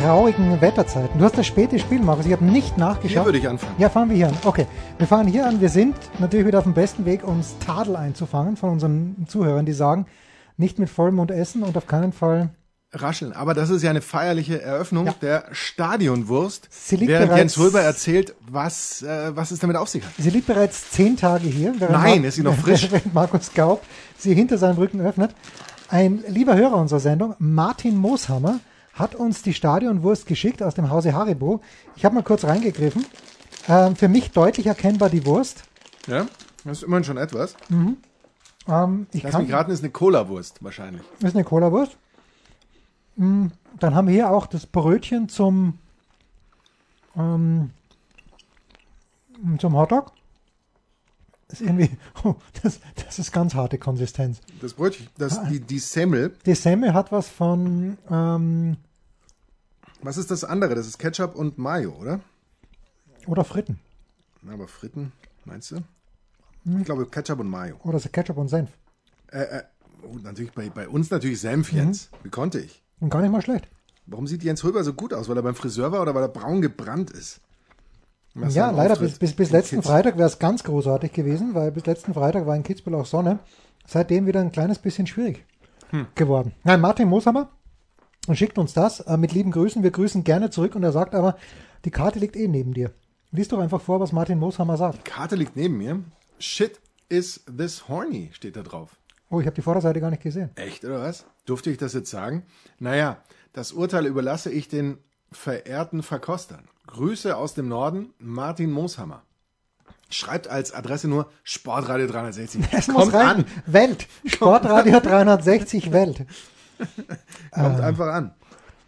traurigen Wetterzeiten? Du hast das späte Spiel, Markus. Ich habe nicht nachgeschaut. Hier würde ich anfangen. Ja, fangen wir hier an. Okay, wir fangen hier an. Wir sind natürlich wieder auf dem besten Weg, uns Tadel einzufangen von unseren Zuhörern, die sagen, nicht mit Vollmond essen und auf keinen Fall Rascheln. Aber das ist ja eine feierliche Eröffnung Ja. der Stadionwurst. Sie liegt während bereits- Jens Röber erzählt, was, äh, was es damit auf sich hat. Sie liegt bereits zehn Tage hier. Nein, Mar- ist sie noch frisch? Während Markus Gaub sie hinter seinem Rücken öffnet. Ein lieber Hörer unserer Sendung, Martin Mooshammer, hat uns die Stadionwurst geschickt aus dem Hause Haribo. Ich habe mal kurz reingegriffen. Ähm, für mich deutlich erkennbar die Wurst. Ja, das ist immerhin schon etwas. Ähm, ich Lass kann, mich raten, ist eine Cola-Wurst wahrscheinlich. Ist eine Cola-Wurst. Mm, Dann haben wir hier auch das Brötchen zum, ähm, zum Hotdog. Das ist irgendwie, oh, das, das ist ganz harte Konsistenz. Das Brötchen, das, Ah. die, die Semmel. Die Semmel hat was von, ähm, Was ist das andere? Das ist Ketchup und Mayo, oder? oder Fritten. Na, Aber Fritten, meinst du? Hm. Ich glaube Ketchup und Mayo. Oder so Ketchup und Senf. Äh, äh, oh, natürlich bei, bei uns natürlich Senf Mhm. jetzt. Wie konnte ich? Und gar nicht mal schlecht. Warum sieht Jens Röber so gut aus? Weil er beim Friseur war oder weil er braun gebrannt ist? Ja, leider Auftritt bis, bis, bis letzten Kids. Freitag wäre es ganz großartig gewesen, weil bis letzten Freitag war in Kitzbühel auch Sonne. Seitdem wieder ein kleines bisschen schwierig Hm. geworden. Nein, Martin Mooshammer schickt uns das äh, mit lieben Grüßen. Wir grüßen gerne zurück und er sagt aber, die Karte liegt eh neben dir. Lies doch einfach vor, was Martin Mooshammer sagt. Karte liegt neben mir. Shit is this horny, steht da drauf. Oh, ich habe die Vorderseite gar nicht gesehen. Echt, oder was? Durfte ich das jetzt sagen? Naja, das Urteil überlasse ich den verehrten Verkostern. Grüße aus dem Norden, Martin Mooshammer. Schreibt als Adresse nur Sportradio 360. Es Kommt an, Welt. Sportradio 360 Welt. kommt Ah. einfach an.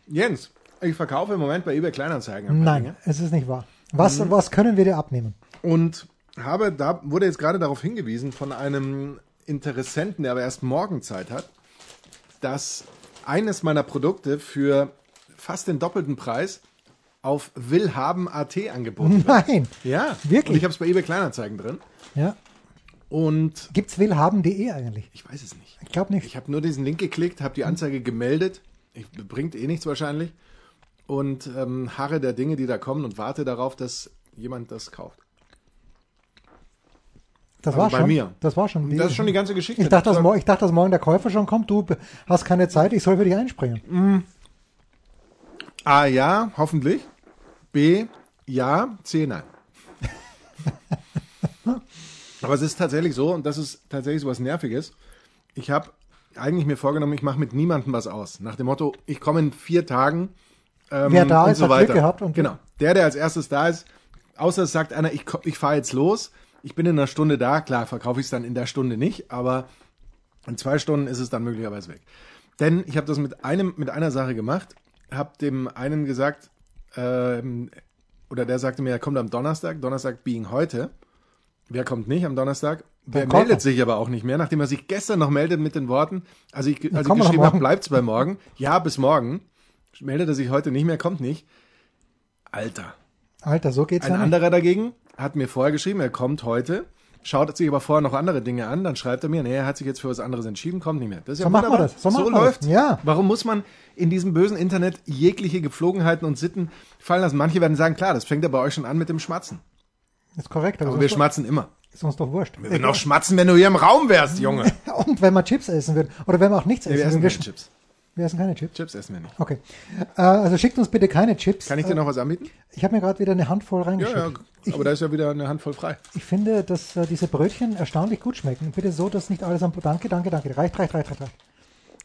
Jens, ich verkaufe im Moment bei eBay Kleinanzeigen. Nein, Dinge. es ist nicht wahr. Was, Mhm. was können wir dir abnehmen? Und habe, da wurde jetzt gerade darauf hingewiesen von einem Interessenten, der aber erst morgen Zeit hat, dass eines meiner Produkte für fast den doppelten Preis auf willhaben.at angeboten wird. Nein. Ja, Wirklich? Und ich habe es bei eBay Kleinanzeigen drin. Ja. Und Gibt's willhaben.de eigentlich? ich weiß es nicht. Ich glaube nicht. Ich habe nur diesen Link geklickt, habe die Anzeige gemeldet. Ich, bringt eh nichts wahrscheinlich. Und ähm, harre der Dinge, die da kommen und warte darauf, dass jemand das kauft. Das Also war bei schon. mir. Das war schon. Das ist schon die ganze Geschichte. Ich dachte, dass, Das mor- ich dachte, dass morgen der Käufer schon kommt. Du hast keine Zeit, ich soll für dich einspringen. A, ja, hoffentlich. B, ja. C, nein. Aber es ist tatsächlich so, und das ist tatsächlich so was Nerviges. Ich habe eigentlich mir vorgenommen, ich mache mit niemandem was aus. Nach dem Motto, ich komme in vier Tagen. Ähm, Wer da und ist, so hat weiter. Glück gehabt und- genau. Der, der als erstes da ist, außer es sagt einer, ich, ich fahre jetzt los, ich bin in einer Stunde da, klar, verkaufe ich es dann in der Stunde nicht, aber in zwei Stunden ist es dann möglicherweise weg. Denn ich habe das mit einem, mit einer Sache gemacht, habe dem einen gesagt, ähm, oder der sagte mir, er kommt am Donnerstag, Donnerstag being heute. Wer kommt nicht am Donnerstag? Wer meldet sich aber auch nicht mehr, nachdem er sich gestern noch meldet mit den Worten, also ich, als ich geschrieben habe, bleibt's bei morgen. Ja, bis morgen. Meldet er sich heute nicht mehr, kommt nicht. Alter. Alter, so geht's Ein ja anderer dagegen hat mir vorher geschrieben, er kommt heute, schaut sich aber vorher noch andere Dinge an, dann schreibt er mir, nee, er hat sich jetzt für was anderes entschieden, kommt nicht mehr. Das ist ja So macht man wunderbar. das. So man läuft. Ja. Warum muss man in diesem bösen Internet jegliche Gepflogenheiten und Sitten fallen lassen? Manche werden sagen, klar, das fängt ja bei euch schon an mit dem Schmatzen. ist korrekt, aber, Aber wir doch, schmatzen immer. ist uns doch wurscht. Wir würden auch schmatzen, wenn du hier im Raum wärst, Junge. Und wenn man Chips essen würde. Oder wenn man auch nichts Nee, wir essen essen würde. keine Chips. Wir essen keine Chips. Chips essen wir nicht. Okay. Äh, also schickt uns bitte keine Chips. Kann ich dir noch was anbieten? Ich habe mir gerade wieder eine Handvoll Ja, reingeschickt. ja, aber da ist ja wieder eine Handvoll frei. Ich finde, dass äh, diese Brötchen erstaunlich gut schmecken. Bitte so, dass nicht alles am... Danke, danke, danke. Reicht, reicht, reicht, reicht. reicht.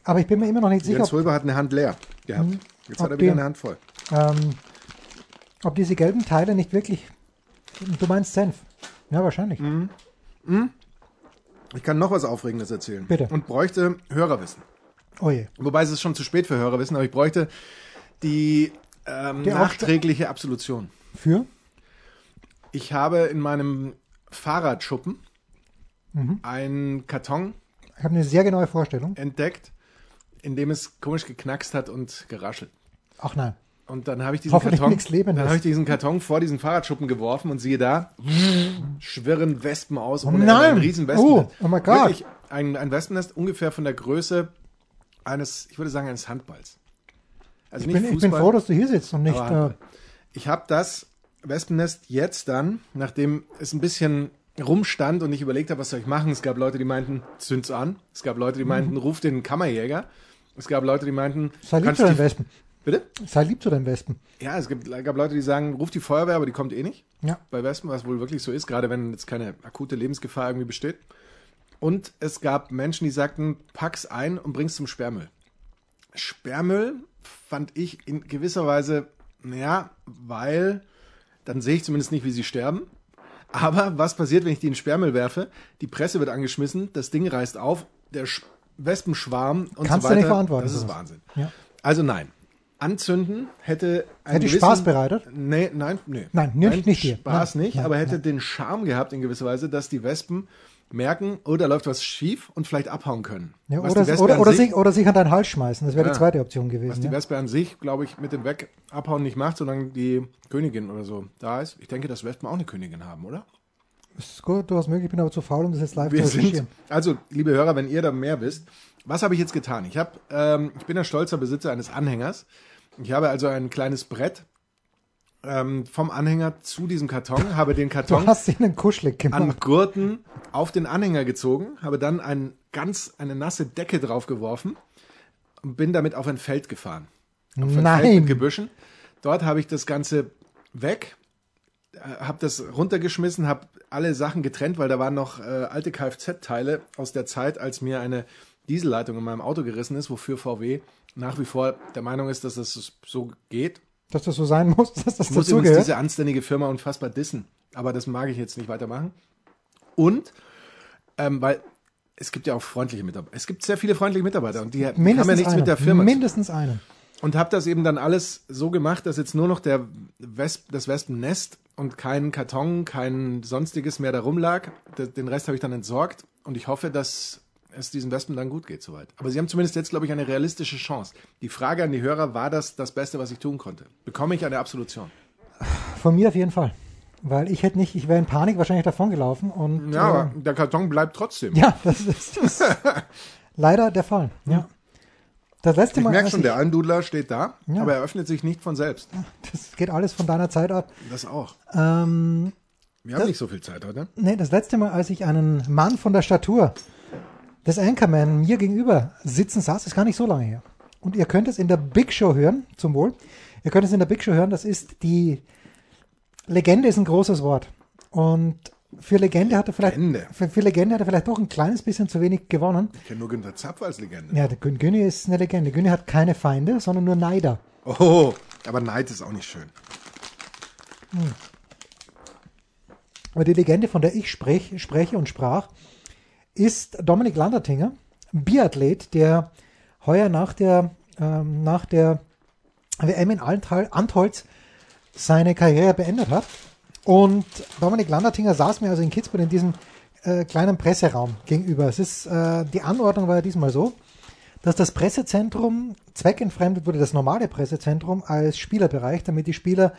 Aber ich bin mir immer noch nicht sicher, Jens Röber hat eine Hand leer gehabt. Jetzt hat er die- wieder eine Hand voll. ähm, ob diese gelben Teile nicht wirklich... Du meinst Senf? Ja, wahrscheinlich. Mhm. Ich kann noch was Aufregendes erzählen. Bitte. Und bräuchte Hörerwissen. Oh je. Wobei es ist schon zu spät für Hörerwissen, aber ich bräuchte die, ähm, Die Aufst- nachträgliche Absolution. Für? Ich habe in meinem Fahrradschuppen einen Karton Ich habe eine sehr genaue Vorstellung. entdeckt, in dem es komisch geknackst hat und geraschelt. Ach nein. Und dann habe ich diesen Karton, dann habe ich diesen Karton vor diesen Fahrradschuppen geworfen und siehe da, schwirren Wespen aus. ohne nein. Ein riesen Wespennest. Oh, oh God. Wirklich ein, ein Wespennest ungefähr von der Größe eines, ich würde sagen, eines Handballs. Also Ich nicht bin, ich bin Fußball, froh, dass du hier sitzt und nicht. Äh. Ich habe das Wespennest jetzt dann, nachdem es ein bisschen rumstand und ich überlegt habe, was soll ich machen. Es gab Leute, die meinten, zünd's an. Es gab Leute, die meinten, ruf den Kammerjäger. Es gab Leute, die meinten, sei lieb zu den Wespen. Bitte? Sei lieb zu den Wespen. Ja, es gibt, gab Leute, die sagen, ruf die Feuerwehr, aber die kommt eh nicht. Ja. Bei Wespen, was wohl wirklich so ist, gerade wenn jetzt keine akute Lebensgefahr irgendwie besteht. Und es gab Menschen, die sagten, pack's ein und bring's zum Sperrmüll. Sperrmüll fand ich in gewisser Weise, naja, weil dann sehe ich zumindest nicht, wie sie sterben. Aber was passiert, wenn ich die in Sperrmüll werfe? Die Presse wird angeschmissen, das Ding reißt auf, der Sch Wespenschwarm und Kannst so du weiter. nicht verantworten, Das ist. Wahnsinn. Ja. Also nein. Anzünden hätte einen Hätte gewissen- Spaß bereitet? Nee, nein, nee. Nein, nicht- nicht dir. Spaß Nein, nicht, nein, aber hätte nein. den Charme gehabt in gewisser Weise, dass die Wespen merken, oh, da läuft was schief und vielleicht abhauen können. Ja, Was oder, die oder, oder, sich- sich, oder sich an deinen Hals schmeißen. Das wäre Ja. die zweite Option was gewesen. die Ja. Wespe an sich, glaube ich, mit dem Weg abhauen nicht macht, solange die Königin oder so da ist. Ich denke, dass Wespen auch eine Königin haben, oder? Ist gut, du hast möglich, ich bin aber zu faul, um das jetzt live Wir zu recherchieren. also, liebe Hörer, wenn ihr da mehr wisst, was habe ich jetzt getan? Ich habe, ähm, ich bin ein stolzer Besitzer eines Anhängers. Ich habe also ein kleines Brett ähm, vom Anhänger zu diesem Karton, habe den Karton an Gurten auf den Anhänger gezogen, habe dann ein ganz eine nasse Decke draufgeworfen und bin damit auf ein Feld gefahren. Auf ein Feld Nein. mit Gebüschen. Dort habe ich das Ganze weg, habe das runtergeschmissen, habe alle Sachen getrennt, weil da waren noch äh, alte Kfz-Teile aus der Zeit, als mir eine Dieselleitung in meinem Auto gerissen ist, wofür VW nach wie vor der Meinung ist, dass das so geht. Dass das so sein muss, dass das Ich muss übrigens dazugehört. diese anständige Firma unfassbar dissen. Aber das mag ich jetzt nicht weitermachen. Und, ähm, weil es gibt ja auch freundliche Mitarbeiter. Es gibt sehr viele freundliche Mitarbeiter und die, die haben ja Mindestens nichts einen. mit der Firma. Mindestens einen. und habe das eben dann alles so gemacht, dass jetzt nur noch der Wesp, das Wespennest und kein Karton, kein sonstiges mehr da rumlag. Den Rest habe ich dann entsorgt und ich hoffe, dass es diesen Wespen dann gut geht soweit. Aber sie haben zumindest jetzt, glaube ich, eine realistische Chance. Die Frage an die Hörer, war das das Beste, was ich tun konnte? Bekomme ich eine Absolution? Von mir auf jeden Fall. Weil ich hätte nicht, ich wäre in Panik wahrscheinlich davongelaufen und Ja, äh, aber der Karton bleibt trotzdem. ja, das ist, das ist leider der Fall. Ja. Das letzte ich Mal, merke als schon, ich, der Andudler steht da, Ja. aber er öffnet sich nicht von selbst. das geht alles von deiner Zeit ab. Das auch. Ähm, Wir haben nicht so viel Zeit heute. nee, das letzte Mal, als ich einen Mann von der Statur des Anchorman mir gegenüber sitzen saß, ist gar nicht so lange her. Und ihr könnt es in der Big Show hören, zum Wohl. Ihr könnt es in der Big Show hören, das ist die Legende ist ein großes Wort. Und für Legende hat er vielleicht, Legende. für, für Legende hat er vielleicht doch ein kleines bisschen zu wenig gewonnen. Ich kenne nur Günther Zapf als Legende. Ja, der Gün Günni ist eine Legende. Günni hat keine Feinde, sondern nur Neider. Oh, aber Neid ist auch nicht schön. Aber die Legende, von der ich sprech, spreche und sprach, ist Dominik Landertinger, Biathlet, der heuer nach der, ähm, nach der WM in Antal- Antholz seine Karriere beendet hat. Und Dominik Landertinger saß mir also in Kitzbühel in diesem äh, kleinen Presseraum gegenüber. Es ist, äh, die Anordnung war ja diesmal so, dass das Pressezentrum zweckentfremdet wurde, das normale Pressezentrum als Spielerbereich, damit die Spieler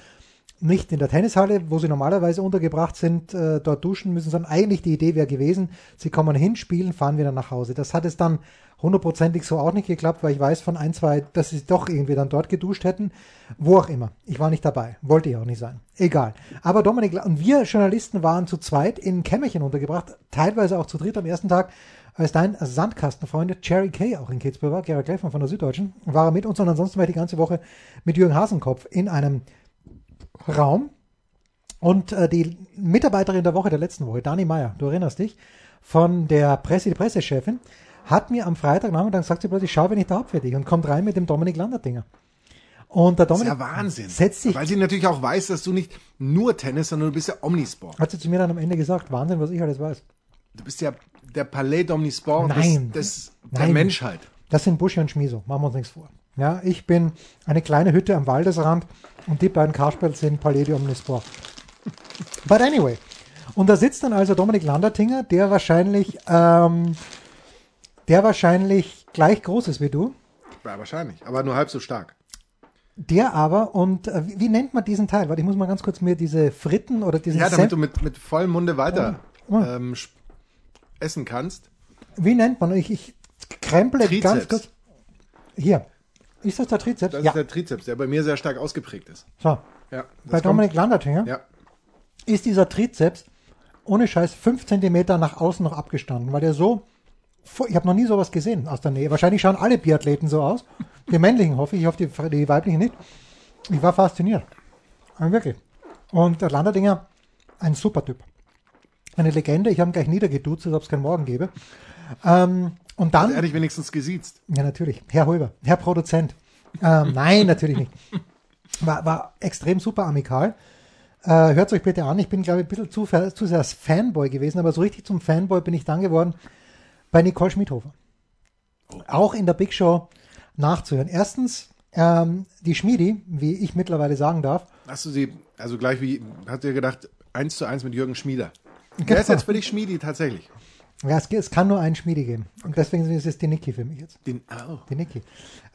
nicht in der Tennishalle, wo sie normalerweise untergebracht sind, äh, dort duschen müssen, sondern eigentlich die Idee wäre gewesen, sie kommen hin, spielen, fahren wieder nach Hause. Das hat es dann hundertprozentig so auch nicht geklappt, weil ich weiß von ein, zwei, dass sie doch irgendwie dann dort geduscht hätten. Wo auch immer. Ich war nicht dabei. Wollte ich auch nicht sein. Egal. Aber Dominik und wir Journalisten waren zu zweit in Kämmerchen untergebracht, teilweise auch zu dritt am ersten Tag, als dein Sandkastenfreund Cherry Kay auch in Kitzbühel war, Gerhard Kleffmann von der Süddeutschen, war er mit uns und ansonsten war ich die ganze Woche mit Jürgen Hasenkopf in einem Raum. Und äh, die Mitarbeiterin der Woche, der letzten Woche, Dani Meyer, du erinnerst dich, von der Presse, die Pressechefin, hat mir am Freitagnachmittag gesagt, sie plötzlich, schau, wenn ich da hab für dich und kommt rein mit dem Dominik Landerdinger. Und der Das ist Dominik ja Wahnsinn. setzt sich, Weil sie natürlich auch weiß, dass du nicht nur Tennis, sondern du bist ja Omnisport. hat sie zu mir dann am Ende gesagt, Wahnsinn, was ich alles weiß. Du bist ja der Palais d'Omnisport Nein. des, des, der Nein. Menschheit. Das sind Buschi und Schmiso, machen wir uns nichts vor. Ja, ich bin eine kleine Hütte am Waldesrand und die beiden Kasperls sind Palais de Omnisport. But anyway. Und da sitzt dann also Dominik Landertinger, der wahrscheinlich, ähm, der wahrscheinlich gleich groß ist wie du. Ja, wahrscheinlich, aber nur halb so stark. Der aber, und äh, wie, wie nennt man diesen Teil? Warte, ich muss mal ganz kurz mir diese Fritten oder diesen Ja, damit du mit, mit vollem Munde weiter Oh. ähm, essen kannst. Wie nennt man? Ich, ich kremple Trizeps. ganz kurz. Hier. Ist das der Trizeps? Das ja. ist der Trizeps, der bei mir sehr stark ausgeprägt ist. so. Ja, Bei Dominik Landertinger Ja, ist dieser Trizeps ohne Scheiß fünf Zentimeter nach außen noch abgestanden, weil der so. Ich habe noch nie sowas gesehen aus der Nähe. Wahrscheinlich schauen alle Biathleten so aus. Die männlichen hoffe ich, ich hoffe die, die weiblichen nicht. Ich war fasziniert. Aber wirklich. Und der Landerdinger, ein super Typ. Eine Legende. Ich habe ihn gleich niedergeduzt, als ob es keinen Morgen gäbe. Ähm, und dann. er hat dich wenigstens gesiezt. Ja, natürlich. Herr Holber, Herr Produzent. Ähm, nein, natürlich nicht. War, war extrem super amikal. Äh, Hört euch bitte an. Ich bin, glaube ich, ein bisschen zu, zu sehr als Fanboy gewesen, aber so richtig zum Fanboy bin ich dann geworden bei Nicole Schmidhofer. Auch in der Big Show nachzuhören. Erstens, ähm, die Schmiedi, wie ich mittlerweile sagen darf, Hast du sie, also gleich wie, hast du dir gedacht, eins zu eins mit Jürgen Schmieder. Genau. Wer ist jetzt für dich Schmiedi tatsächlich? Ja, es, es kann nur einen Schmiedi geben. Und deswegen ist es die Niki für mich jetzt. Den, oh. Die Niki. Äh,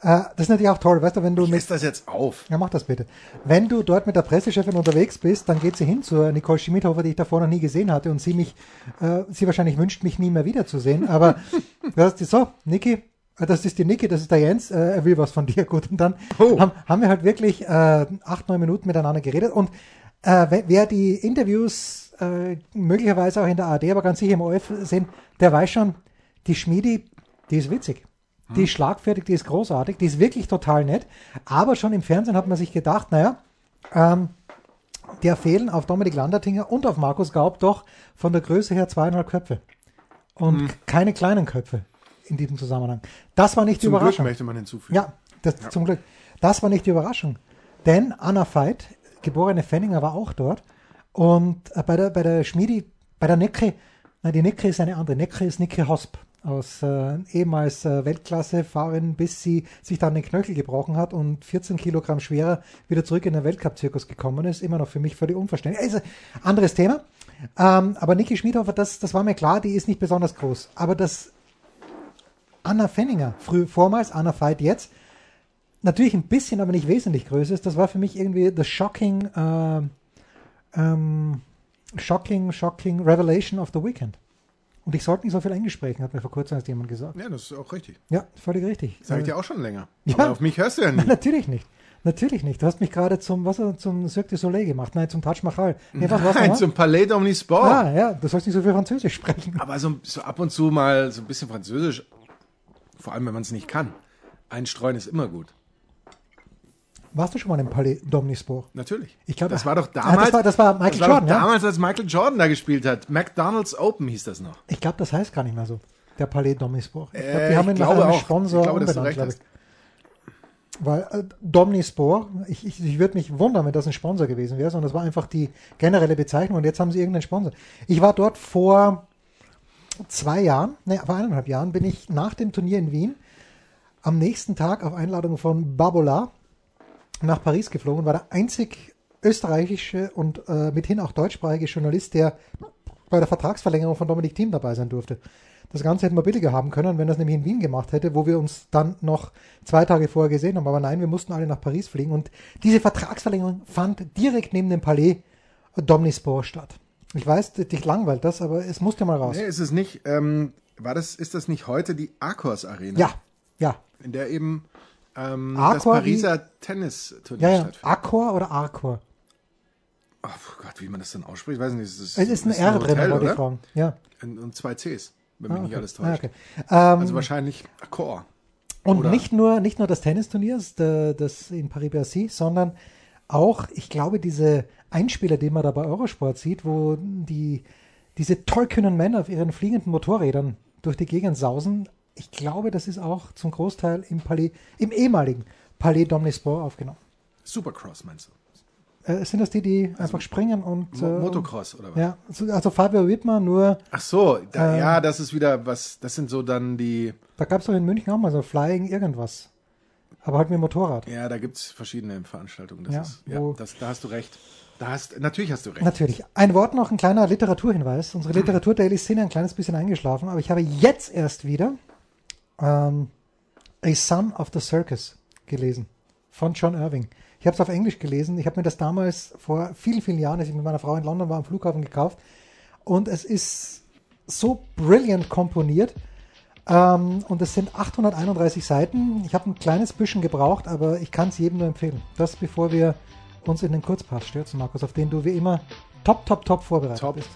das ist natürlich auch toll, weißt du, wenn du mit Lässt das jetzt auf. Ja, mach das bitte. Wenn du dort mit der Pressechefin unterwegs bist, dann geht sie hin zur Nicole Schmidhofer, die ich davor noch nie gesehen hatte und sie mich, äh, sie wahrscheinlich wünscht, mich nie mehr wiederzusehen. Aber das ist die, so, Niki, äh, das ist die Niki, das ist der Jens, äh, er will was von dir. Gut, und dann Oh. haben, haben wir halt wirklich äh, acht, neun Minuten miteinander geredet. Und äh, wer die Interviews äh, möglicherweise auch in der ARD, aber ganz sicher im OF sehen, der weiß schon, die Schmiedi, die ist witzig. Die ist schlagfertig, die ist großartig, die ist wirklich total nett. Aber schon im Fernsehen hat man sich gedacht, naja, ähm, der fehlen auf Dominik Landertinger und auf Markus Gaub doch von der Größe her zweieinhalb Köpfe. Und keine kleinen Köpfe in diesem Zusammenhang. Das war nicht die Zum Glück Überraschung. möchte man hinzufügen. Ja, das, zum Glück. Das war nicht die Überraschung. Denn Anna Veit, geborene Fenninger, war auch dort. Und äh, bei der, bei der Schmiedi, bei der Necke, nein, die Necke ist eine andere. Necke ist Niki Hosp aus äh, ehemals äh, Weltklasse-Fahrerin, bis sie sich dann den Knöchel gebrochen hat und 14 Kilogramm schwerer wieder zurück in den Weltcup-Zirkus gekommen ist. Immer noch für mich völlig unverständlich. Also, anderes Thema. Ähm, aber Niki Schmiedhofer, das, das war mir klar, die ist nicht besonders groß. Aber das Anna Fenninger, früh, vormals, Anna Veit jetzt, natürlich ein bisschen, aber nicht wesentlich größer ist, das war für mich irgendwie the shocking, äh, ähm, shocking, shocking revelation of the weekend. Und ich sollte nicht so viel Englisch sprechen, hat mir vor kurzem erst jemand gesagt. Ja, das ist auch richtig. Ja, völlig richtig. Sag ich Äh, dir auch schon länger. Ja. Aber auf mich hörst du ja nie. Natürlich nicht. Natürlich nicht. Du hast mich gerade zum, was, zum Cirque du Soleil gemacht. Nein, zum Taj Mahal. Nee, was war's Nein, zum Palais d'Omnisport. Ah, ja, du sollst nicht so viel Französisch sprechen. Aber so, so ab und zu mal so ein bisschen Französisch, vor allem wenn man es nicht kann. Einstreuen ist immer gut. Warst du schon mal im Palais d'Omnisport? Natürlich. Ich glaube, das war doch ah, das damals. war- das war Michael das war Jordan, ja? damals, als Michael Jordan da gespielt hat. McDonald's Open hieß das noch. Ich glaube, das heißt gar nicht mehr so. Der Palais d'Omnisport. Ich glaube, Äh, die haben ihn nach glaube einem auch. Sponsor Ich glaube, umbenannt, glaube ich. Weil äh, Domnisport, ich, ich, ich würde mich wundern, wenn das ein Sponsor gewesen wäre, sondern das war einfach die generelle Bezeichnung und jetzt haben sie irgendeinen Sponsor. Ich war dort vor zwei Jahren, ne, vor eineinhalb Jahren, bin ich nach dem Turnier in Wien am nächsten Tag auf Einladung von Babola nach Paris geflogen, war der einzig österreichische und äh, mithin auch deutschsprachige Journalist, der bei der Vertragsverlängerung von Dominik Thiem dabei sein durfte. Das Ganze hätten wir billiger haben können, wenn das nämlich in Wien gemacht hätte, wo wir uns dann noch zwei Tage vorher gesehen haben. Aber nein, wir mussten alle nach Paris fliegen und diese Vertragsverlängerung fand direkt neben dem Palais Domnisport statt. Ich weiß, dich langweilt das, aber es musste mal raus. Nee, ist es nicht. Ähm, war das, ist das nicht heute die Arcos Arena? Ja, ja, In der eben ähm, das Pariser Tennisturnier ja, ja. stattfindet. Accor oder Arcor? Oh Gott, wie man das dann ausspricht, weiß nicht. Es ist, Es ist ein ist R drin, Hotel, wollte ich fragen. Ja. Und, und zwei Cs, wenn mich Ah, nicht okay. alles Ah, täuscht. okay. Ähm, Also wahrscheinlich Accor. Und Oder- nicht nur, nicht nur das Tennisturniers, der- das in Paris-Bercy, sondern auch, ich glaube, diese Einspieler, die man da bei Eurosport sieht, wo die, diese tollkühnen Männer auf ihren fliegenden Motorrädern durch die Gegend sausen, ich glaube, das ist auch zum Großteil im Palais, im ehemaligen Palais d'Omnisport aufgenommen. Supercross meinst du? Äh, sind das die, die einfach springen und. Äh, Motocross oder was? Ja, so- also Fabio Wittmer, nur, Ach so, da, Ähm. ja, das ist wieder was, das sind so dann die da gab es doch in München auch mal so Flying irgendwas. aber halt mit dem Motorrad. Ja, da gibt's verschiedene Veranstaltungen. Das Ja, ist, ja das, da hast du recht. Da hast, natürlich hast du recht. Natürlich. Ein Wort noch, ein kleiner Literaturhinweis. Unsere Literatur-Dailies sind ein kleines bisschen eingeschlafen, aber ich habe jetzt erst wieder ähm, A Son of the Circus gelesen von John Irving. Ich habe es auf Englisch gelesen. Ich habe mir das damals vor vielen, vielen Jahren, als ich mit meiner Frau in London war, am Flughafen gekauft. Und es ist so brillant komponiert. Ähm, und es sind 831 Seiten. Ich habe ein kleines bisschen gebraucht, aber ich kann es jedem nur empfehlen. Das bevor wir uns in den Kurzpass stürzen, Markus, auf den du wie immer top, top, top vorbereitet Top. bist.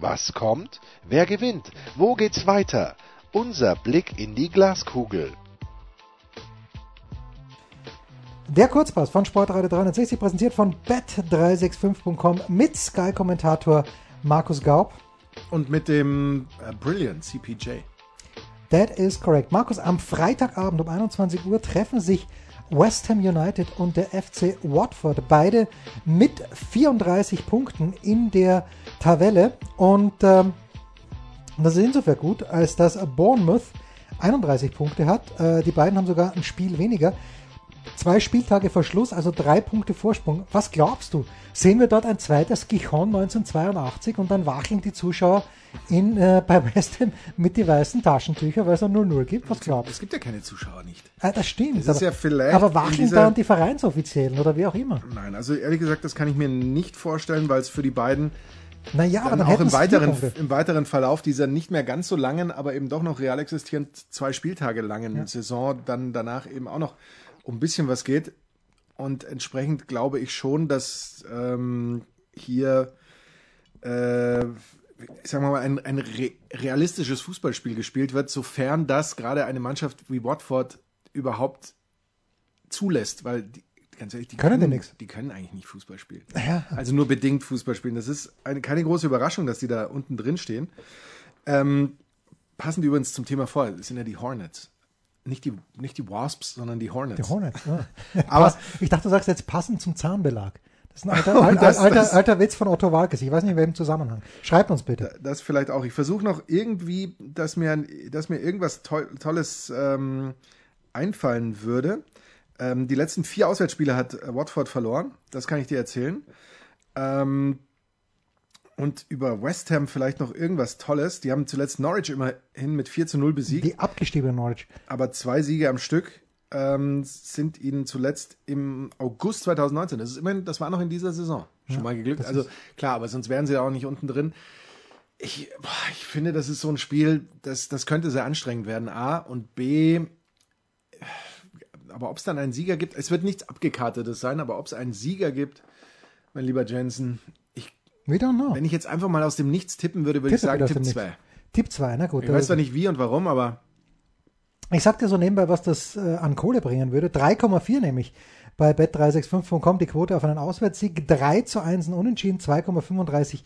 Was kommt? Wer gewinnt? Wo geht's weiter? Unser Blick in die Glaskugel. Der Kurzpass von Sportradio 360 präsentiert von bet365.com mit Sky-Kommentator Markus Gaub. Und mit dem äh, Brilliant CPJ. That is correct. Markus, am Freitagabend um 21 Uhr treffen sich West Ham United und der FC Watford. Beide mit 34 Punkten in der Tabelle. Und ähm, das ist insofern gut, als dass Bournemouth 31 Punkte hat. Äh, die beiden haben sogar ein Spiel weniger. Zwei Spieltage vor Schluss, also drei Punkte Vorsprung. Was glaubst du? Sehen wir dort ein zweites Gijon 1982 und dann wacheln die Zuschauer in, äh, bei West Ham mit die weißen Taschentücher, weil es ein 0-0 gibt? Was glaubst Es gibt ja keine Zuschauer nicht. du? Ah, das stimmt. Ist aber, ja vielleicht aber wacheln dann die Vereinsoffiziellen oder wie auch immer? Nein, also ehrlich gesagt, das kann ich mir nicht vorstellen, weil es für die beiden Naja, aber dann dann auch im weiteren, im weiteren Verlauf dieser nicht mehr ganz so langen, aber eben doch noch real existierend zwei Spieltage langen Saison dann danach eben auch noch um ein bisschen was geht. Und entsprechend glaube ich schon, dass ähm, hier, äh, sagen wir mal, ein, ein re realistisches Fußballspiel gespielt wird, sofern das gerade eine Mannschaft wie Watford überhaupt zulässt, weil die, ganz ehrlich, die Können nix. die können eigentlich nicht Fußball spielen. Ja. Also nur bedingt Fußball spielen. Das ist eine, keine große Überraschung, dass die da unten drin stehen. Ähm, passen die übrigens zum Thema vor. Das sind ja die Hornets. Nicht die, nicht die Wasps, sondern die Hornets. Die Hornets, ja. Aber- ich dachte, du sagst jetzt passend zum Zahnbelag. Das ist ein alter, Oh, alter, das- alter, das- alter Witz von Otto Walkes. Ich weiß nicht, in welchem Zusammenhang. Schreibt uns bitte. Das vielleicht auch. Ich versuche noch irgendwie, dass mir, dass mir irgendwas Toll, Tolles ähm, einfallen würde. Ähm, die letzten vier Auswärtsspiele hat Watford verloren. Das kann ich dir erzählen. Ähm, und über West Ham vielleicht noch irgendwas Tolles. Die haben zuletzt Norwich immerhin mit 4 zu 0 besiegt. Die abgestiebene Norwich. aber zwei Siege am Stück ähm, sind ihnen zuletzt im August 2019. Das ist immerhin, das war noch in dieser Saison schon mal geglückt. Also klar, aber sonst wären sie ja auch nicht unten drin. Ich, boah, ich finde, das ist so ein Spiel, das, das könnte sehr anstrengend werden. A und B. Aber ob es dann einen Sieger gibt, es wird nichts abgekartetes sein, aber ob es einen Sieger gibt, mein lieber Jensen, We don't know. wenn ich jetzt einfach mal aus dem Nichts tippen würde, würde ich Tippe sagen Tipp dem Nichts. 2. Tipp 2, na gut. Ich weiß zwar nicht wie und warum, aber Ich sag dir so nebenbei, was das äh, an Kohle bringen würde. 3,4 nämlich bei bet365.com die Quote auf einen Auswärtssieg. 3 zu 1 ein Unentschieden, 2,35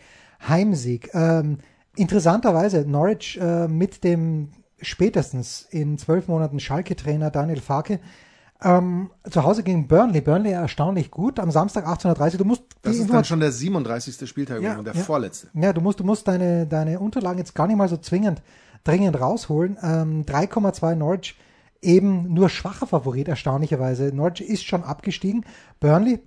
Heimsieg. Ähm, interessanterweise Norwich äh, mit dem spätestens in zwölf Monaten Schalke-Trainer Daniel Farke ähm, zu Hause gegen Burnley. Burnley erstaunlich gut. Am Samstag 18.30 Du musst das ist dann schon der 37. Spieltag Ja, und der ja. vorletzte. ja, du musst, du musst deine, deine Unterlagen jetzt gar nicht mal so zwingend, dringend rausholen. Ähm, 3,2 Norwich, eben nur schwacher Favorit, erstaunlicherweise. Norwich ist schon abgestiegen. Burnley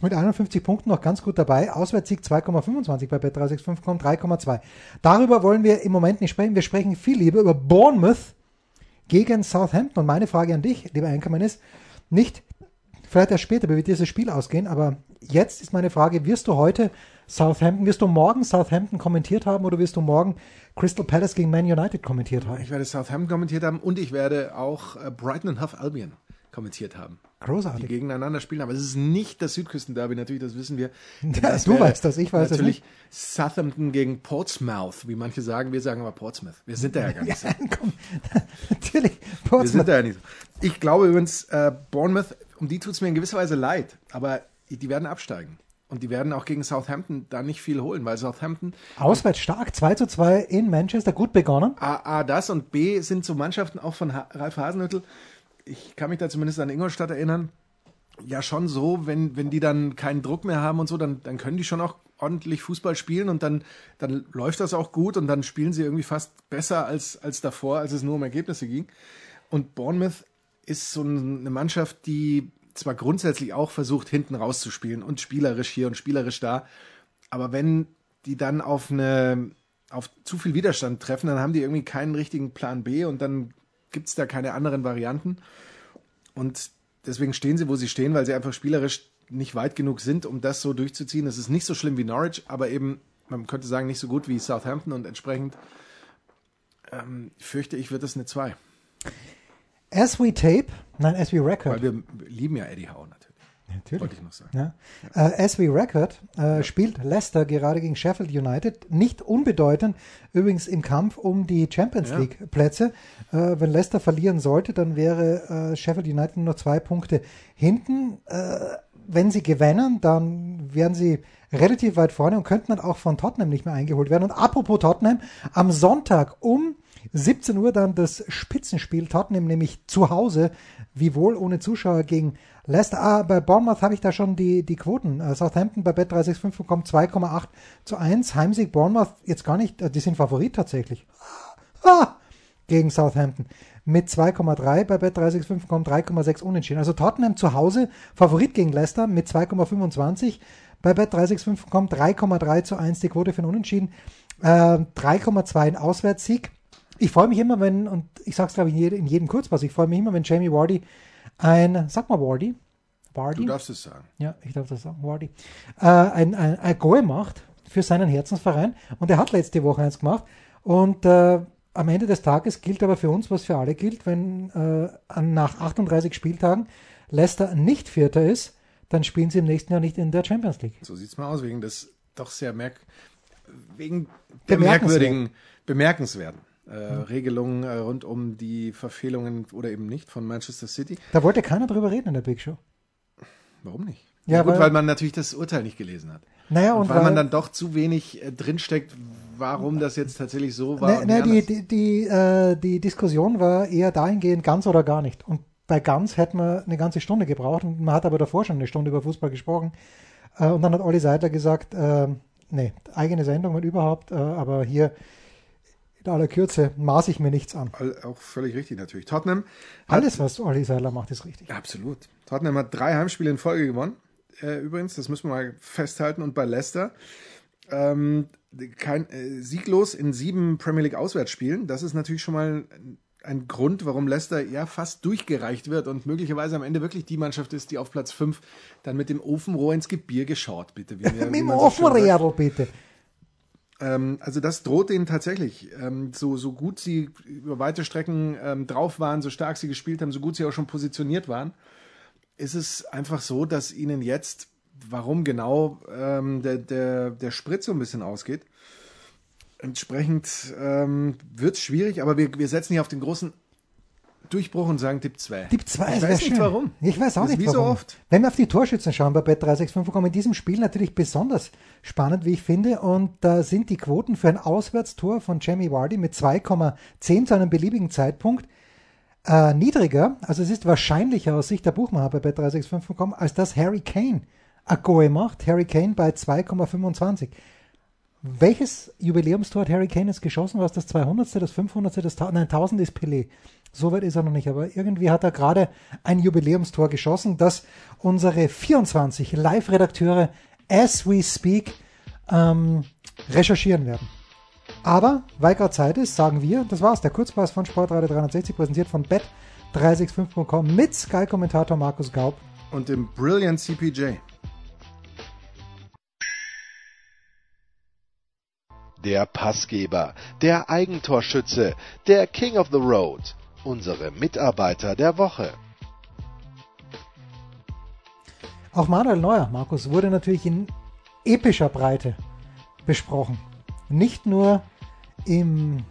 mit 51 Punkten noch ganz gut dabei. Auswärtssieg 2,25 bei Bet365 kommt 3,2. Darüber wollen wir im Moment nicht sprechen. Wir sprechen viel lieber über Bournemouth gegen Southampton. Und meine Frage an dich, lieber Einkommen, ist nicht, vielleicht erst später, wie wird dieses Spiel ausgehen, aber jetzt ist meine Frage, wirst du heute Southampton, wirst du morgen Southampton kommentiert haben oder wirst du morgen Crystal Palace gegen Man United kommentiert haben? Ich werde Southampton kommentiert haben und ich werde auch äh, Brighton und Hove Albion kommentiert haben, die Großartig. gegeneinander spielen. Aber es ist nicht das Südküstenderby, natürlich, das wissen wir. Ja, das du weißt das, ich weiß das Natürlich Southampton gegen Portsmouth, wie manche sagen. Wir sagen aber Portsmouth. Wir sind da ja gar nicht so. Komm, natürlich. Wir Portsmouth. sind da ja nicht so. Ich glaube übrigens, äh, Bournemouth, um die tut es mir in gewisser Weise leid, aber die werden absteigen. Und die werden auch gegen Southampton da nicht viel holen, weil Southampton Auswärts stark, 2 zu 2 in Manchester, gut begonnen. A, A das und B sind so Mannschaften auch von ha Ralf Hasenhüttl. Ich kann mich da zumindest an Ingolstadt erinnern, ja schon so, wenn, wenn die dann keinen Druck mehr haben und so, dann, dann können die schon auch ordentlich Fußball spielen und dann, dann läuft das auch gut und dann spielen sie irgendwie fast besser als, als davor, als es nur um Ergebnisse ging. Und Bournemouth ist so eine Mannschaft, die zwar grundsätzlich auch versucht, hinten rauszuspielen und spielerisch hier und spielerisch da, aber wenn die dann auf eine auf zu viel Widerstand treffen, dann haben die irgendwie keinen richtigen Plan B und dann gibt es da keine anderen Varianten. Und deswegen stehen sie, wo sie stehen, weil sie einfach spielerisch nicht weit genug sind, um das so durchzuziehen. Es ist nicht so schlimm wie Norwich, aber eben, man könnte sagen, nicht so gut wie Southampton und entsprechend ähm, fürchte ich, wird es eine 2. As we tape, nein, as we record. Weil wir lieben ja Eddie Howe natürlich. Wollte ich noch sagen. Ja. Äh, as we record äh, spielt Leicester gerade gegen Sheffield United. Nicht unbedeutend, übrigens im Kampf um die Champions Ja. League Plätze. Äh, wenn Leicester verlieren sollte, dann wäre äh, Sheffield United nur zwei Punkte hinten. Äh, wenn sie gewinnen, dann wären sie relativ weit vorne und könnten dann auch von Tottenham nicht mehr eingeholt werden. Und apropos Tottenham, am Sonntag um 17 Uhr dann das Spitzenspiel Tottenham nämlich zu Hause, wie wohl ohne Zuschauer gegen Leicester. Ah, bei Bournemouth habe ich da schon die, die Quoten. Äh, Southampton bei Bet365 bekommt 2,8 zu 1. Heimsieg Bournemouth jetzt gar nicht, äh, die sind Favorit tatsächlich. Ah, gegen Southampton. Mit 2,3 bei Bet365 kommt 3,6 unentschieden. Also Tottenham zu Hause, Favorit gegen Leicester mit 2,25. Bei Bet365 kommt 3,3 zu 1 die Quote für einen Unentschieden. Äh, 3,2 ein Auswärtssieg. Ich freue mich immer, wenn, und ich sag's glaube ich in, jede, in jedem Kurzpass, ich freue mich immer, wenn Jamie Wardy ein, sag mal Wardy, Wardy? Du darfst es sagen. Ja, ich darf das sagen, Wardy, äh, ein, ein, ein Goal macht für seinen Herzensverein. Und er hat letzte Woche eins gemacht. Und äh, am Ende des Tages gilt aber für uns, was für alle gilt, wenn äh, nach 38 Spieltagen Leicester nicht Vierter ist, dann spielen sie im nächsten Jahr nicht in der Champions League. So sieht's mal aus, wegen des doch sehr merk wegen der merkwürdigen, bemerkenswerten äh, Regelungen äh, rund um die Verfehlungen oder eben nicht von Manchester City. Da wollte keiner drüber reden in der Big Show. Warum nicht? Ja, Ja, gut, weil- weil, man natürlich das Urteil nicht gelesen hat. Naja, Und, und weil, weil- man dann doch zu wenig äh, drinsteckt, warum das jetzt tatsächlich so war. Ne, nicht die, die, die, äh, die Diskussion war eher dahingehend, ganz oder gar nicht. Und bei ganz hätten wir eine ganze Stunde gebraucht und man hat aber davor schon eine Stunde über Fußball gesprochen. Äh, und dann hat Olli Seidler gesagt, äh, nee, eigene Sendung und überhaupt, äh, aber hier in aller Kürze maße ich mir nichts an. Auch völlig richtig natürlich. Tottenham hat Alles, was Olli Seidler macht, ist richtig. Absolut. Tottenham hat drei Heimspiele in Folge gewonnen. Äh, übrigens, das müssen wir mal festhalten. Und bei Leicester ähm, kein, äh, sieglos in sieben Premier League Auswärtsspielen. Das ist natürlich schon mal ein, Grund, warum Leicester ja fast durchgereicht wird und möglicherweise am Ende wirklich die Mannschaft ist, die auf Platz 5 dann mit dem Ofenrohr ins Gebier geschaut, bitte. Wie, Mit dem. Offenrädel, bitte. Ähm, also das droht denen tatsächlich. Ähm, so, so gut sie über weite Strecken ähm, drauf waren, so stark sie gespielt haben, so gut sie auch schon positioniert waren, ist es einfach so, dass ihnen jetzt, warum genau, der, der, der Sprit so ein bisschen ausgeht. Entsprechend wird es schwierig, aber wir, wir setzen hier auf den großen Durchbruch und sagen Tipp 2. Tipp 2, Ich weiß nicht schön. warum. Ich weiß auch Das nicht wie so warum. oft. Wenn wir auf die Torschützen schauen bei Bet365, kommen in diesem Spiel natürlich besonders spannend, wie ich finde. Und da sind die Quoten für ein Auswärtstor von Jamie Vardy mit 2,10 zu einem beliebigen Zeitpunkt äh, niedriger. Also es ist wahrscheinlicher aus Sicht der Buchmacher bei Bet365 als dass Harry Kane ein Goal macht. Harry Kane bei 2,25. Welches Jubiläumstor hat Harry Kane jetzt geschossen? War es das 200., das 500., das 1000? Nein, 1000 ist Pelé. So weit ist er noch nicht, aber irgendwie hat er gerade ein Jubiläumstor geschossen, das unsere 24 Live-Redakteure as we speak ähm, recherchieren werden. Aber, weil gerade Zeit ist, sagen wir, das war's, der Kurzpass von Sportradio 360, präsentiert von bet365.com mit Sky-Kommentator Markus Gaub. Und dem Brilliant CPJ. Der Passgeber, der Eigentorschütze, der King of the Road, unsere Mitarbeiter der Woche. Auch Manuel Neuer, Markus, wurde natürlich in epischer Breite besprochen. Nicht nur im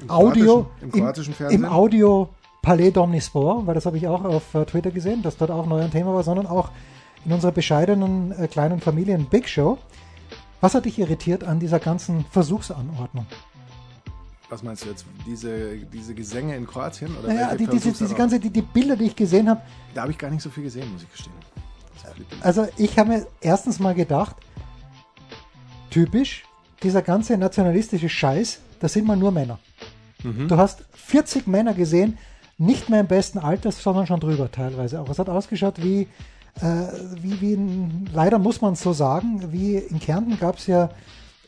Im Audio, kroatischen- im kroatischen Fernsehen. im Audio Palais d'Omnisport, weil das habe ich auch auf äh, Twitter gesehen, dass dort auch neu ein Thema war, sondern auch in unserer bescheidenen äh, kleinen Familien Big Show. Was hat dich irritiert an dieser ganzen Versuchsanordnung? Was meinst du jetzt? Diese, diese Gesänge in Kroatien? Oder Naja, die, diese, diese ganze, die, die Bilder, die ich gesehen habe, Da habe ich gar nicht so viel gesehen, muss ich gestehen. also ich habe mir erstens mal gedacht, typisch, dieser ganze nationalistische Scheiß, das sind mal nur Männer. Du hast 40 Männer gesehen, nicht mehr im besten Alter, sondern schon drüber teilweise auch. Es hat ausgeschaut wie, äh, wie, wie in, leider muss man es so sagen, wie in Kärnten gab es ja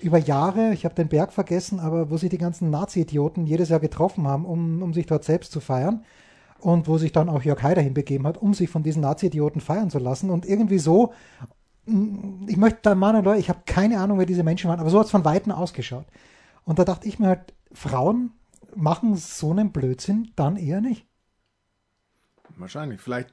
über Jahre, ich habe den Berg vergessen, aber wo sich die ganzen Nazi-Idioten jedes Jahr getroffen haben, um, um sich dort selbst zu feiern und wo sich dann auch Jörg Haider hinbegeben hat, um sich von diesen Nazi-Idioten feiern zu lassen und irgendwie so, ich möchte da mahnen, Leute, ich habe keine Ahnung, wer diese Menschen waren, aber so hat es von Weitem ausgeschaut. Und da dachte ich mir halt, Frauen machen so einen Blödsinn dann eher nicht. Wahrscheinlich. Vielleicht,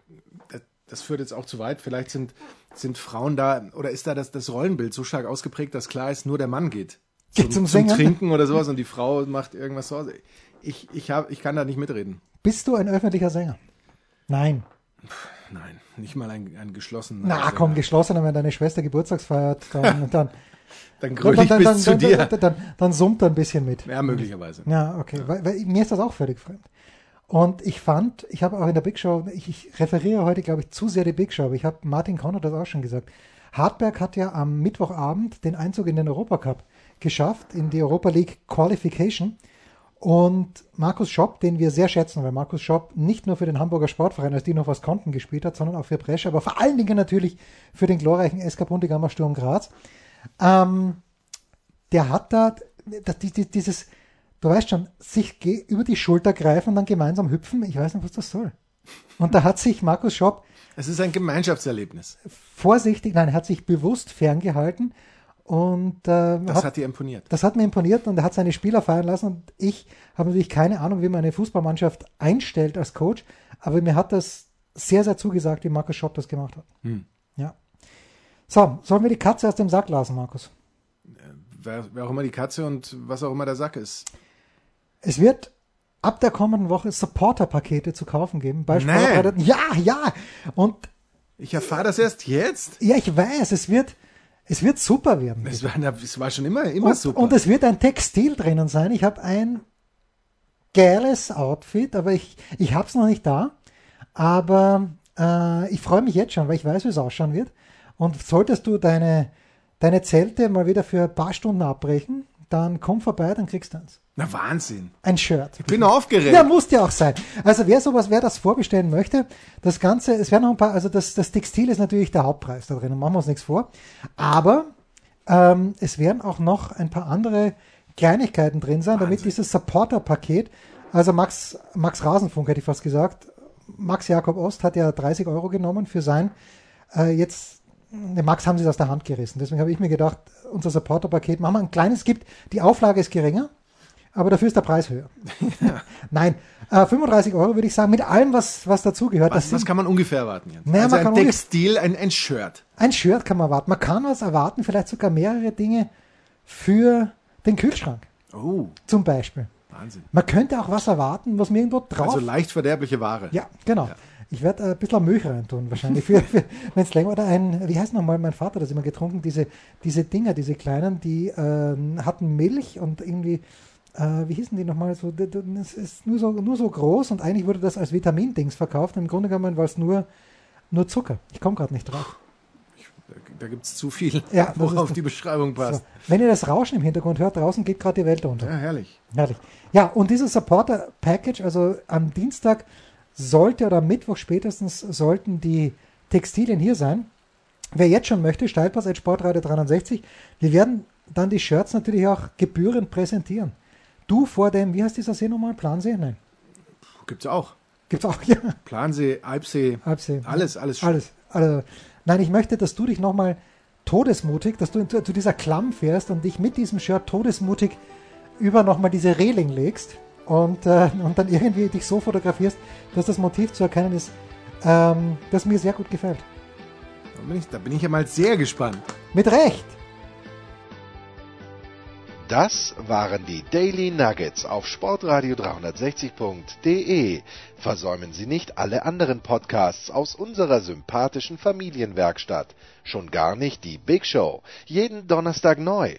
das, führt jetzt auch zu weit. Vielleicht sind, sind Frauen da, oder ist da das, das Rollenbild so stark ausgeprägt, dass klar ist, nur der Mann geht. Geht zum Singen. Trinken oder sowas und die Frau macht irgendwas so. Ich, ich, hab, ich kann da nicht mitreden. Bist du ein öffentlicher Sänger? Nein. Nein, nicht mal ein, ein geschlossener. Na Sänger. komm, geschlossener, wenn deine Schwester Geburtstags feiert, dann, dann, Dann grüll ich dann, bis dann, zu dann, dir. Dann, dann, summt er ein bisschen mit. ja, möglicherweise. Ja, okay. Weil, weil mir ist das auch völlig fremd. Und ich fand, ich habe auch in der Big Show, ich, ich referiere heute, glaube ich, zu sehr die Big Show, aber ich habe Martin Konrad das auch schon gesagt. Hartberg hat ja am Mittwochabend den Einzug in den Europacup geschafft, in die Europa League Qualification. Und Markus Schopp, den wir sehr schätzen, weil Markus Schopp nicht nur für den Hamburger Sportverein, als die noch was konnten, gespielt hat, sondern auch für Brescia, aber vor allen Dingen natürlich für den glorreichen SK Bundegammer Sturm Graz. Ähm, der hat da das, die, die, dieses, du weißt schon, sich über die Schulter greifen und dann gemeinsam hüpfen. Ich weiß nicht, was das soll. Und da hat sich Markus Schopp Es ist ein Gemeinschaftserlebnis. vorsichtig, nein, er hat sich bewusst ferngehalten und äh, Das hat dir imponiert. das hat mir imponiert und er hat seine Spieler feiern lassen und ich habe natürlich keine Ahnung, wie man eine Fußballmannschaft einstellt als Coach, aber mir hat das sehr, sehr zugesagt, wie Markus Schopp das gemacht hat. Hm. Ja. So, sollen wir die Katze aus dem Sack lassen, Markus? Wer, wer auch immer die Katze und was auch immer der Sack ist. Es wird ab der kommenden Woche Supporter-Pakete zu kaufen geben. Bei. Sportradar. Ja, ja. Und Ich erfahre das erst jetzt. ja, ich weiß, es wird, es wird super werden. Es war, es war schon immer, immer Und, super. und es wird ein Textil drinnen sein. Ich habe ein geiles Outfit, aber ich, ich habe es noch nicht da. Aber äh, ich freue mich jetzt schon, weil ich weiß, wie es ausschauen wird. Und solltest du deine, deine Zelte mal wieder für ein paar Stunden abbrechen, dann komm vorbei, dann kriegst du eins. Na Wahnsinn. Ein Shirt. Ich bin aufgeregt. Ja, muss ja auch sein. Also wer sowas, wer das vorbestellen möchte, das Ganze, es werden noch ein paar, also das, das Textil ist natürlich der Hauptpreis da drin, machen wir uns nichts vor. Aber ähm, es werden auch noch ein paar andere Kleinigkeiten drin sein, damit Wahnsinn. dieses Supporter-Paket, also Max, Max Rasenfunk hätte ich fast gesagt, Max Jakob Ost hat ja 30 Euro genommen für sein, äh, jetzt, ne, Max haben sie es aus der Hand gerissen. Deswegen habe ich mir gedacht, unser Supporter-Paket, machen wir ein kleines, gibt, die Auflage ist geringer, aber dafür ist der Preis höher. Nein, äh, 35 Euro würde ich sagen, mit allem, was, was dazugehört. Das Was, was kann man ungefähr erwarten jetzt? Naja, also man ein Textil, ein, ein Shirt. Ein Shirt kann man erwarten. Man kann was erwarten, vielleicht sogar mehrere Dinge für den Kühlschrank Oh, zum Beispiel. Wahnsinn. Man könnte auch was erwarten, was mir irgendwo drauf. Also leicht verderbliche Ware. ja, genau. Ich werde ein bisschen Milch reintun wahrscheinlich, für, für, wenn oder ein, wie heißt nochmal, mein Vater hat das immer getrunken, diese, diese Dinger, diese kleinen, die ähm, hatten Milch und irgendwie, äh, wie hießen die nochmal, so, d- d- es ist nur so, nur so groß und eigentlich wurde das als Vitamindings verkauft. Im Grunde genommen war es nur, nur Zucker. Ich komme gerade nicht drauf. Da, gibt es zu viel, Ja, das worauf die Beschreibung passt. So. Wenn ihr das Rauschen im Hintergrund hört, draußen geht gerade die Welt unter. Ja, herrlich. Herrlich. Ja, und dieses Supporter Package, also am Dienstag sollte oder am Mittwoch spätestens sollten die Textilien hier sein. Wer jetzt schon möchte, Steilpass at Sportradio 360. Wir werden dann die Shirts natürlich auch gebührend präsentieren. Du vor dem, wie heißt dieser See nochmal? Plansee? Nein. Gibt's auch. Gibt's auch, ja. Plansee, Alpsee, Halbsee. alles, alles. Alles. Also, nein, ich möchte, dass du dich nochmal todesmutig, dass du zu, zu dieser Klamm fährst und dich mit diesem Shirt todesmutig über nochmal diese Reling legst und, äh, und dann irgendwie dich so fotografierst, dass das Motiv zu erkennen ist, ähm, das mir sehr gut gefällt. Da bin, ich, da bin ich ja mal sehr gespannt. Mit Recht! Das waren die Daily Nuggets auf Sportradio 360.de. Versäumen Sie nicht alle anderen Podcasts aus unserer sympathischen Familienwerkstatt. Schon gar nicht die Big Show. Jeden Donnerstag neu.